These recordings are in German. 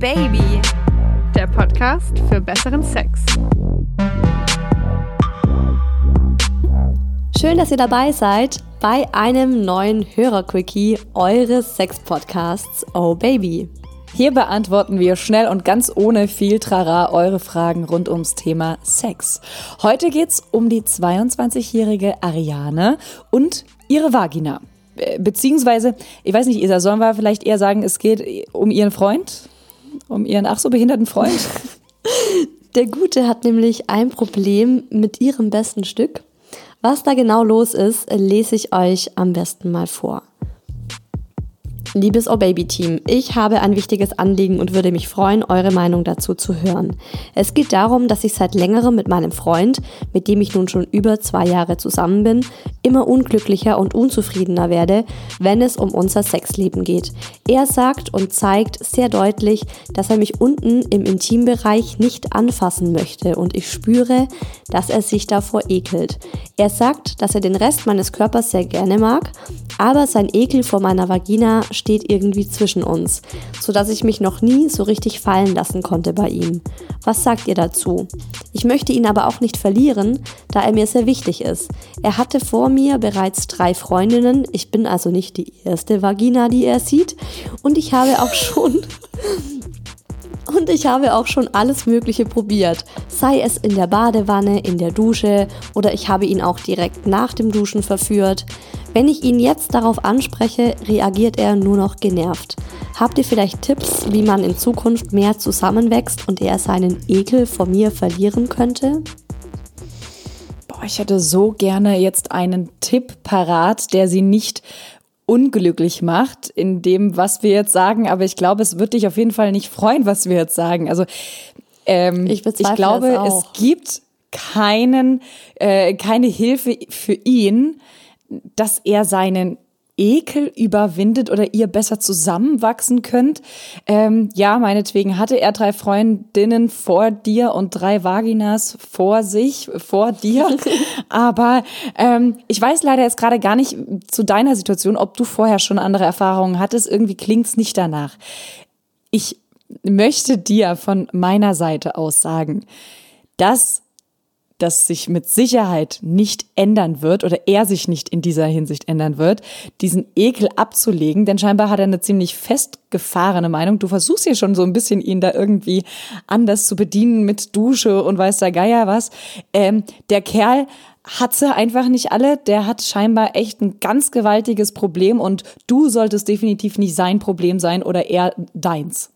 Baby, der Podcast für besseren Sex. Schön, dass ihr dabei seid bei einem neuen Hörerquickie eures Sex-Podcasts Oh Baby. Hier beantworten wir schnell und ganz ohne viel Trara eure Fragen rund ums Thema Sex. Heute geht's um die 22-jährige Ariane und ihre Vagina. Beziehungsweise, ich weiß nicht, Isa, sollen wir vielleicht eher sagen, es geht um ihren Freund? Um ihren ach so behinderten Freund? Der Gute hat nämlich ein Problem mit ihrem besten Stück. Was da genau los ist, lese ich euch am besten mal vor. Liebes Oh Baby Team, ich habe ein wichtiges Anliegen und würde mich freuen, eure Meinung dazu zu hören. Es geht darum, dass ich seit längerem mit meinem Freund, mit dem ich nun schon über zwei Jahre zusammen bin, immer unglücklicher und unzufriedener werde, wenn es um unser Sexleben geht. Er sagt und zeigt sehr deutlich, dass er mich unten im Intimbereich nicht anfassen möchte und ich spüre, dass er sich davor ekelt. Er sagt, dass er den Rest meines Körpers sehr gerne mag, aber sein Ekel vor meiner Vagina steht irgendwie zwischen uns, sodass ich mich noch nie so richtig fallen lassen konnte bei ihm. Was sagt ihr dazu? Ich möchte ihn aber auch nicht verlieren, da er mir sehr wichtig ist. Er hatte vor mir bereits drei Freundinnen, ich bin also nicht die erste Vagina, die er sieht, und ich habe auch schon und ich habe auch schon alles Mögliche probiert. Sei es in der Badewanne, in der Dusche oder ich habe ihn auch direkt nach dem Duschen verführt. Wenn ich ihn jetzt darauf anspreche, reagiert er nur noch genervt. Habt ihr vielleicht Tipps, wie man in Zukunft mehr zusammenwächst und er seinen Ekel vor mir verlieren könnte? Boah, ich hätte so gerne jetzt einen Tipp parat, der sie nicht unglücklich macht in dem, was wir jetzt sagen. Aber ich glaube, es wird dich auf jeden Fall nicht freuen, was wir jetzt sagen. Also ähm, ich, ich glaube, es gibt keinen, äh, keine Hilfe für ihn, dass er seinen Ekel überwindet oder ihr besser zusammenwachsen könnt. Ähm, ja, meinetwegen hatte er drei Freundinnen vor dir und drei Vaginas vor sich, vor dir. Aber ähm, ich weiß leider jetzt gerade gar nicht zu deiner Situation, ob du vorher schon andere Erfahrungen hattest. Irgendwie klingt's nicht danach. Ich möchte dir von meiner Seite aus sagen, dass das sich mit Sicherheit nicht ändern wird oder er sich nicht in dieser Hinsicht ändern wird, diesen Ekel abzulegen, denn scheinbar hat er eine ziemlich festgefahrene Meinung. Du versuchst ja schon so ein bisschen, ihn da irgendwie anders zu bedienen mit Dusche und weiß der Geier was. Ähm, der Kerl hat sie einfach nicht alle. Der hat scheinbar echt ein ganz gewaltiges Problem und du solltest definitiv nicht sein Problem sein oder er deins.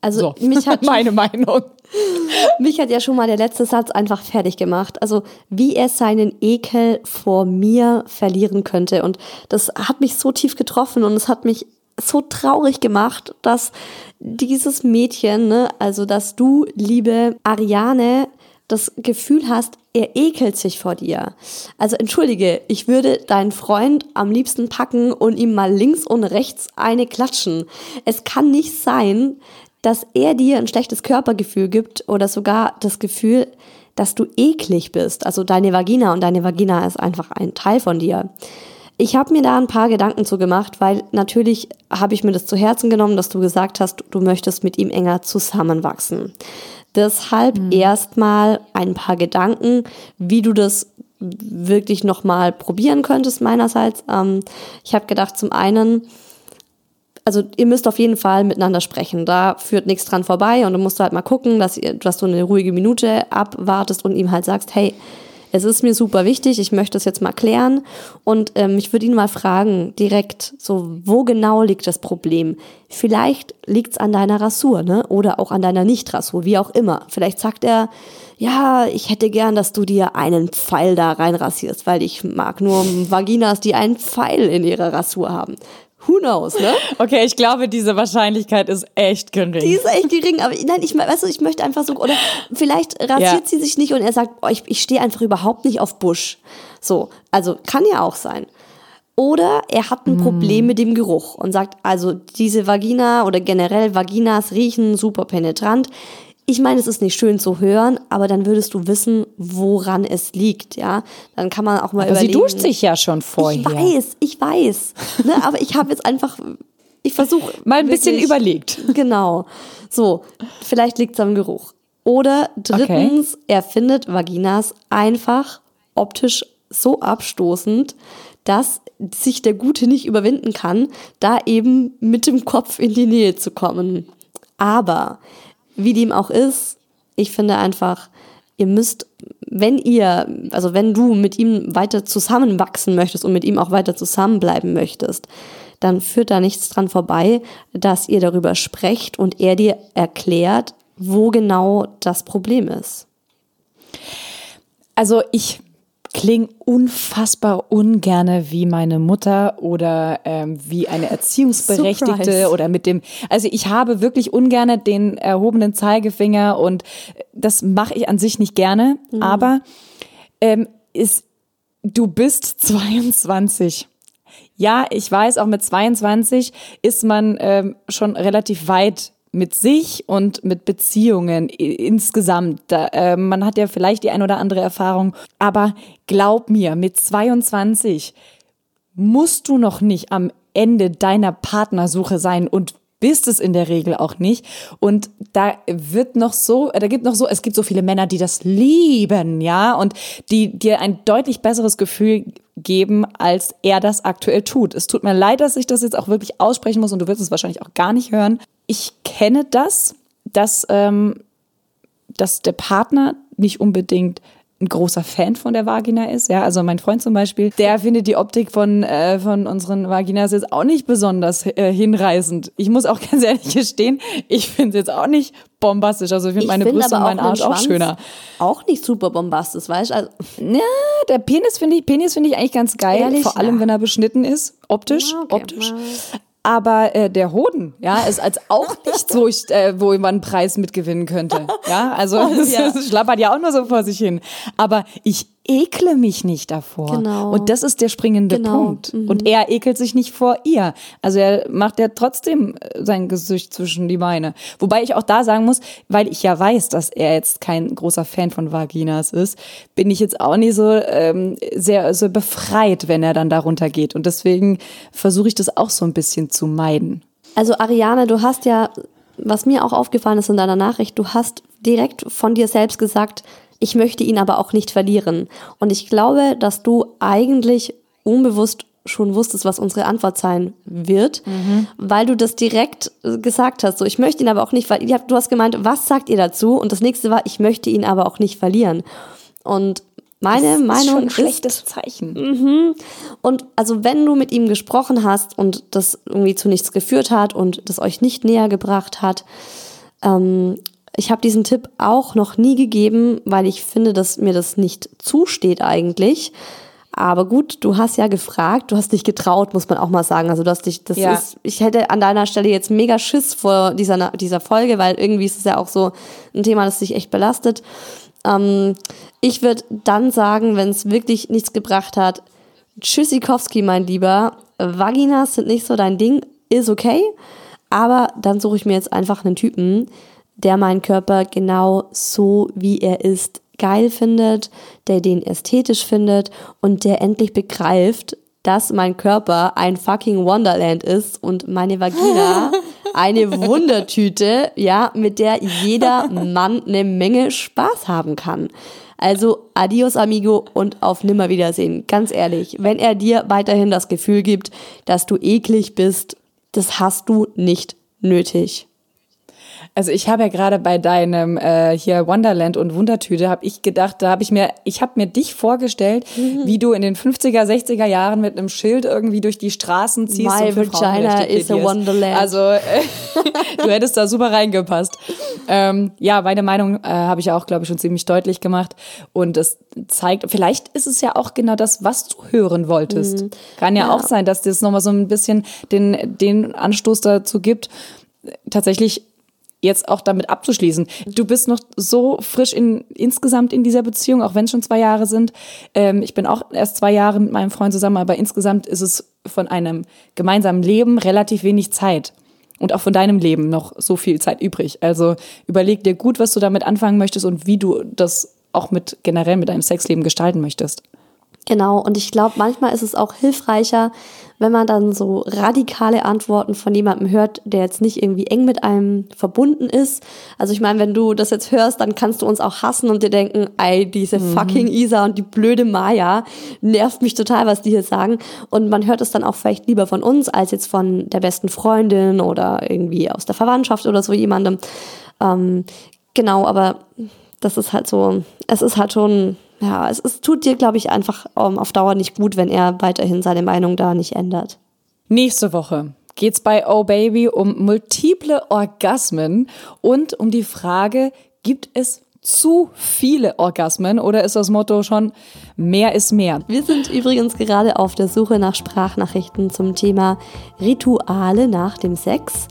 Also so, mich hat meine Meinung. Mich hat ja schon mal der letzte Satz einfach fertig gemacht. Also wie er seinen Ekel vor mir verlieren könnte. Und das hat mich so tief getroffen und es hat mich so traurig gemacht, dass dieses Mädchen, ne, also dass du, liebe Ariane, das Gefühl hast, er ekelt sich vor dir. Also entschuldige, ich würde deinen Freund am liebsten packen und ihm mal links und rechts eine klatschen. Es kann nicht sein, dass er dir ein schlechtes Körpergefühl gibt oder sogar das Gefühl, dass du eklig bist. Also deine Vagina und deine Vagina ist einfach ein Teil von dir. Ich habe mir da ein paar Gedanken zu gemacht, weil natürlich habe ich mir das zu Herzen genommen, dass du gesagt hast, du möchtest mit ihm enger zusammenwachsen. Deshalb mhm. erstmal ein paar Gedanken, wie du das wirklich nochmal probieren könntest meinerseits. Ähm, ich habe gedacht, zum einen, also ihr müsst auf jeden Fall miteinander sprechen. Da führt nichts dran vorbei und du musst halt mal gucken, dass, ihr, dass du eine ruhige Minute abwartest und ihm halt sagst, hey, es ist mir super wichtig, ich möchte es jetzt mal klären und ähm, ich würde ihn mal fragen, direkt, so, wo genau liegt das Problem? Vielleicht liegt es an deiner Rasur, ne? Oder auch an deiner Nicht-Rasur, wie auch immer. Vielleicht sagt er, ja, ich hätte gern, dass du dir einen Pfeil da reinrasierst, weil ich mag nur Vaginas, die einen Pfeil in ihrer Rasur haben. Who knows, ne? Okay, ich glaube, diese Wahrscheinlichkeit ist echt gering. Die ist echt gering, aber nein, ich, weißt du, ich möchte einfach so, oder vielleicht rasiert ja. sie sich nicht und er sagt, oh, ich, ich stehe einfach überhaupt nicht auf Busch. So, also kann ja auch sein. Oder er hat ein mm. Problem mit dem Geruch und sagt, also diese Vagina oder generell Vaginas riechen super penetrant ich meine, es ist nicht schön zu hören, aber dann würdest du wissen, woran es liegt, ja. Dann kann man auch mal aber überlegen. Sie duscht sich ja schon vorher. Ich weiß, ich weiß. ne, aber ich habe jetzt einfach ich versuche mal ein bisschen überlegt. Genau. So, vielleicht liegt es am Geruch. Oder drittens, okay. er findet Vaginas einfach optisch so abstoßend, dass sich der Gute nicht überwinden kann, da eben mit dem Kopf in die Nähe zu kommen. Aber wie dem auch ist, ich finde einfach, ihr müsst, wenn ihr, also wenn du mit ihm weiter zusammenwachsen möchtest und mit ihm auch weiter zusammenbleiben möchtest, dann führt da nichts dran vorbei, dass ihr darüber sprecht und er dir erklärt, wo genau das Problem ist. Also ich klinge unfassbar ungerne wie meine Mutter oder ähm, wie eine Erziehungsberechtigte Surprise. oder mit dem, also ich habe wirklich ungerne den erhobenen Zeigefinger und das mache ich an sich nicht gerne, mhm. aber ähm, ist, du bist 22. Ja, ich weiß, auch mit 22 ist man ähm, schon relativ weit mit sich und mit Beziehungen insgesamt. Äh, man hat ja vielleicht die ein oder andere Erfahrung, aber glaub mir, mit 22 musst du noch nicht am Ende deiner Partnersuche sein und bist es in der Regel auch nicht. Und da wird noch so, da gibt noch so, es gibt so viele Männer, die das lieben, ja, und die dir ein deutlich besseres Gefühl geben, als er das aktuell tut. Es tut mir leid, dass ich das jetzt auch wirklich aussprechen muss und du wirst es wahrscheinlich auch gar nicht hören. Ich kenne das, dass, ähm, dass der Partner nicht unbedingt ein großer Fan von der Vagina ist. Ja, also mein Freund zum Beispiel, der findet die Optik von, äh, von unseren Vaginas jetzt auch nicht besonders äh, hinreißend. Ich muss auch ganz ehrlich gestehen, ich finde es jetzt auch nicht bombastisch. Also ich finde meine find Brüste und meinen Arsch auch schöner. Auch nicht super bombastisch, weißt du? Also ja, der Penis finde ich, Penis finde ich eigentlich ganz geil, Ehrlich? vor allem ja. wenn er beschnitten ist, optisch, okay. optisch. Aber äh, der Hoden, ja, ist als auch nicht so, ich, äh, wo man einen Preis mitgewinnen könnte. Ja, also oh, ja. es schlappert ja auch nur so vor sich hin. Aber ich ekle mich nicht davor. Genau. Und das ist der springende genau. Punkt. Mhm. Und er ekelt sich nicht vor ihr. Also er macht ja trotzdem äh, sein Gesicht zwischen die Beine. Wobei ich auch da sagen muss, weil ich ja weiß, dass er jetzt kein großer Fan von Vaginas ist, bin ich jetzt auch nicht so ähm, sehr so befreit, wenn er dann darunter geht. Und deswegen versuche ich das auch so ein bisschen zu meiden. Also Ariane, du hast ja, was mir auch aufgefallen ist in deiner Nachricht, du hast direkt von dir selbst gesagt, ich möchte ihn aber auch nicht verlieren. Und ich glaube, dass du eigentlich unbewusst schon wusstest, was unsere Antwort sein wird, mhm. weil du das direkt äh, gesagt hast. So, ich möchte ihn aber auch nicht verlieren. Du hast gemeint, was sagt ihr dazu? Und das nächste war, ich möchte ihn aber auch nicht verlieren. Und meine das Meinung ist schon ein schlechtes Zeichen. Mhm. Und also wenn du mit ihm gesprochen hast und das irgendwie zu nichts geführt hat und das euch nicht näher gebracht hat, ähm, ich habe diesen Tipp auch noch nie gegeben, weil ich finde, dass mir das nicht zusteht eigentlich. Aber gut, du hast ja gefragt, du hast dich getraut, muss man auch mal sagen. Also du hast dich, das ja. ist, ich hätte an deiner Stelle jetzt mega Schiss vor dieser, dieser Folge, weil irgendwie ist es ja auch so ein Thema, das dich echt belastet. Ähm, ich würde dann sagen, wenn es wirklich nichts gebracht hat, Tschüssikowski, mein Lieber, Vaginas sind nicht so dein Ding, ist okay, aber dann suche ich mir jetzt einfach einen Typen, der meinen Körper genau so, wie er ist, geil findet, der den ästhetisch findet und der endlich begreift, dass mein Körper ein fucking Wonderland ist und meine Vagina eine Wundertüte, ja, mit der jeder Mann eine Menge Spaß haben kann. Also adios amigo und auf Nimmerwiedersehen. Ganz ehrlich, wenn er dir weiterhin das Gefühl gibt, dass du eklig bist, das hast du nicht nötig. Also ich habe ja gerade bei deinem äh, hier Wonderland und Wundertüte habe ich gedacht, da habe ich mir, ich habe mir dich vorgestellt, mhm. wie du in den 50er, 60er Jahren mit einem Schild irgendwie durch die Straßen ziehst. My vagina is a Wonderland. Also äh, du hättest da super reingepasst. Ähm, ja, meine Meinung äh, habe ich auch, glaube ich, schon ziemlich deutlich gemacht und es zeigt, vielleicht ist es ja auch genau das, was du hören wolltest. Mhm. Kann ja, ja, auch sein, dass das nochmal so ein bisschen den, den Anstoß dazu gibt, tatsächlich jetzt auch damit abzuschließen. Du bist noch so frisch in, insgesamt in dieser Beziehung, auch wenn es schon zwei Jahre sind. Ähm, ich bin auch erst zwei Jahre mit meinem Freund zusammen, aber insgesamt ist es von einem gemeinsamen Leben relativ wenig Zeit. Und auch von deinem Leben noch so viel Zeit übrig. Also überleg dir gut, was du damit anfangen möchtest und wie du das auch mit generell mit deinem Sexleben gestalten möchtest. Genau, und ich glaube, manchmal ist es auch hilfreicher, wenn man dann so radikale Antworten von jemandem hört, der jetzt nicht irgendwie eng mit einem verbunden ist. Also ich meine, wenn du das jetzt hörst, dann kannst du uns auch hassen und dir denken, ey, diese mhm. fucking Isa und die blöde Maya nervt mich total, was die hier sagen. Und man hört es dann auch vielleicht lieber von uns als jetzt von der besten Freundin oder irgendwie aus der Verwandtschaft oder so jemandem. Ähm, genau, aber das ist halt so, es ist halt schon ja, es, es tut dir, glaube ich, einfach um, ähm, auf Dauer nicht gut, wenn er weiterhin seine Meinung da nicht ändert. Nächste Woche geht's bei Oh Baby um multiple Orgasmen und um die Frage, gibt es zu viele Orgasmen oder ist das Motto schon mehr ist mehr? Wir sind übrigens gerade auf der Suche nach Sprachnachrichten zum Thema Rituale nach dem Sex.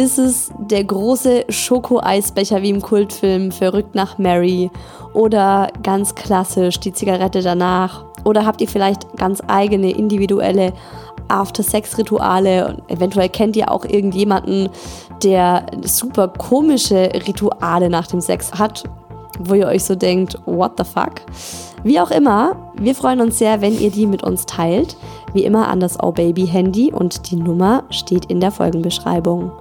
Ist es der große Schokoeisbecher wie im Kultfilm Verrückt nach Mary? Oder ganz klassisch die Zigarette danach? Oder habt ihr vielleicht ganz eigene individuelle After-Sex-Rituale? Eventuell kennt ihr auch irgendjemanden, der super komische Rituale nach dem Sex hat, wo ihr euch so denkt, what the fuck? Wie auch immer, wir freuen uns sehr, wenn ihr die mit uns teilt. Wie immer an das Oh Baby Handy und die Nummer steht in der Folgenbeschreibung.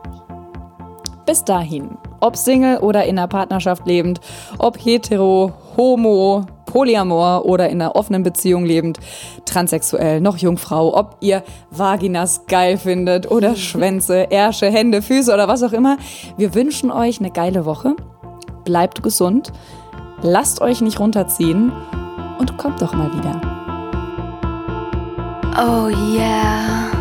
Bis dahin, ob Single oder in einer Partnerschaft lebend, ob hetero, homo, polyamor oder in einer offenen Beziehung lebend, transsexuell, noch Jungfrau, ob ihr Vaginas geil findet oder Schwänze, Ärsche, Hände, Füße oder was auch immer. Wir wünschen euch eine geile Woche. Bleibt gesund, lasst euch nicht runterziehen und kommt doch mal wieder. Oh yeah.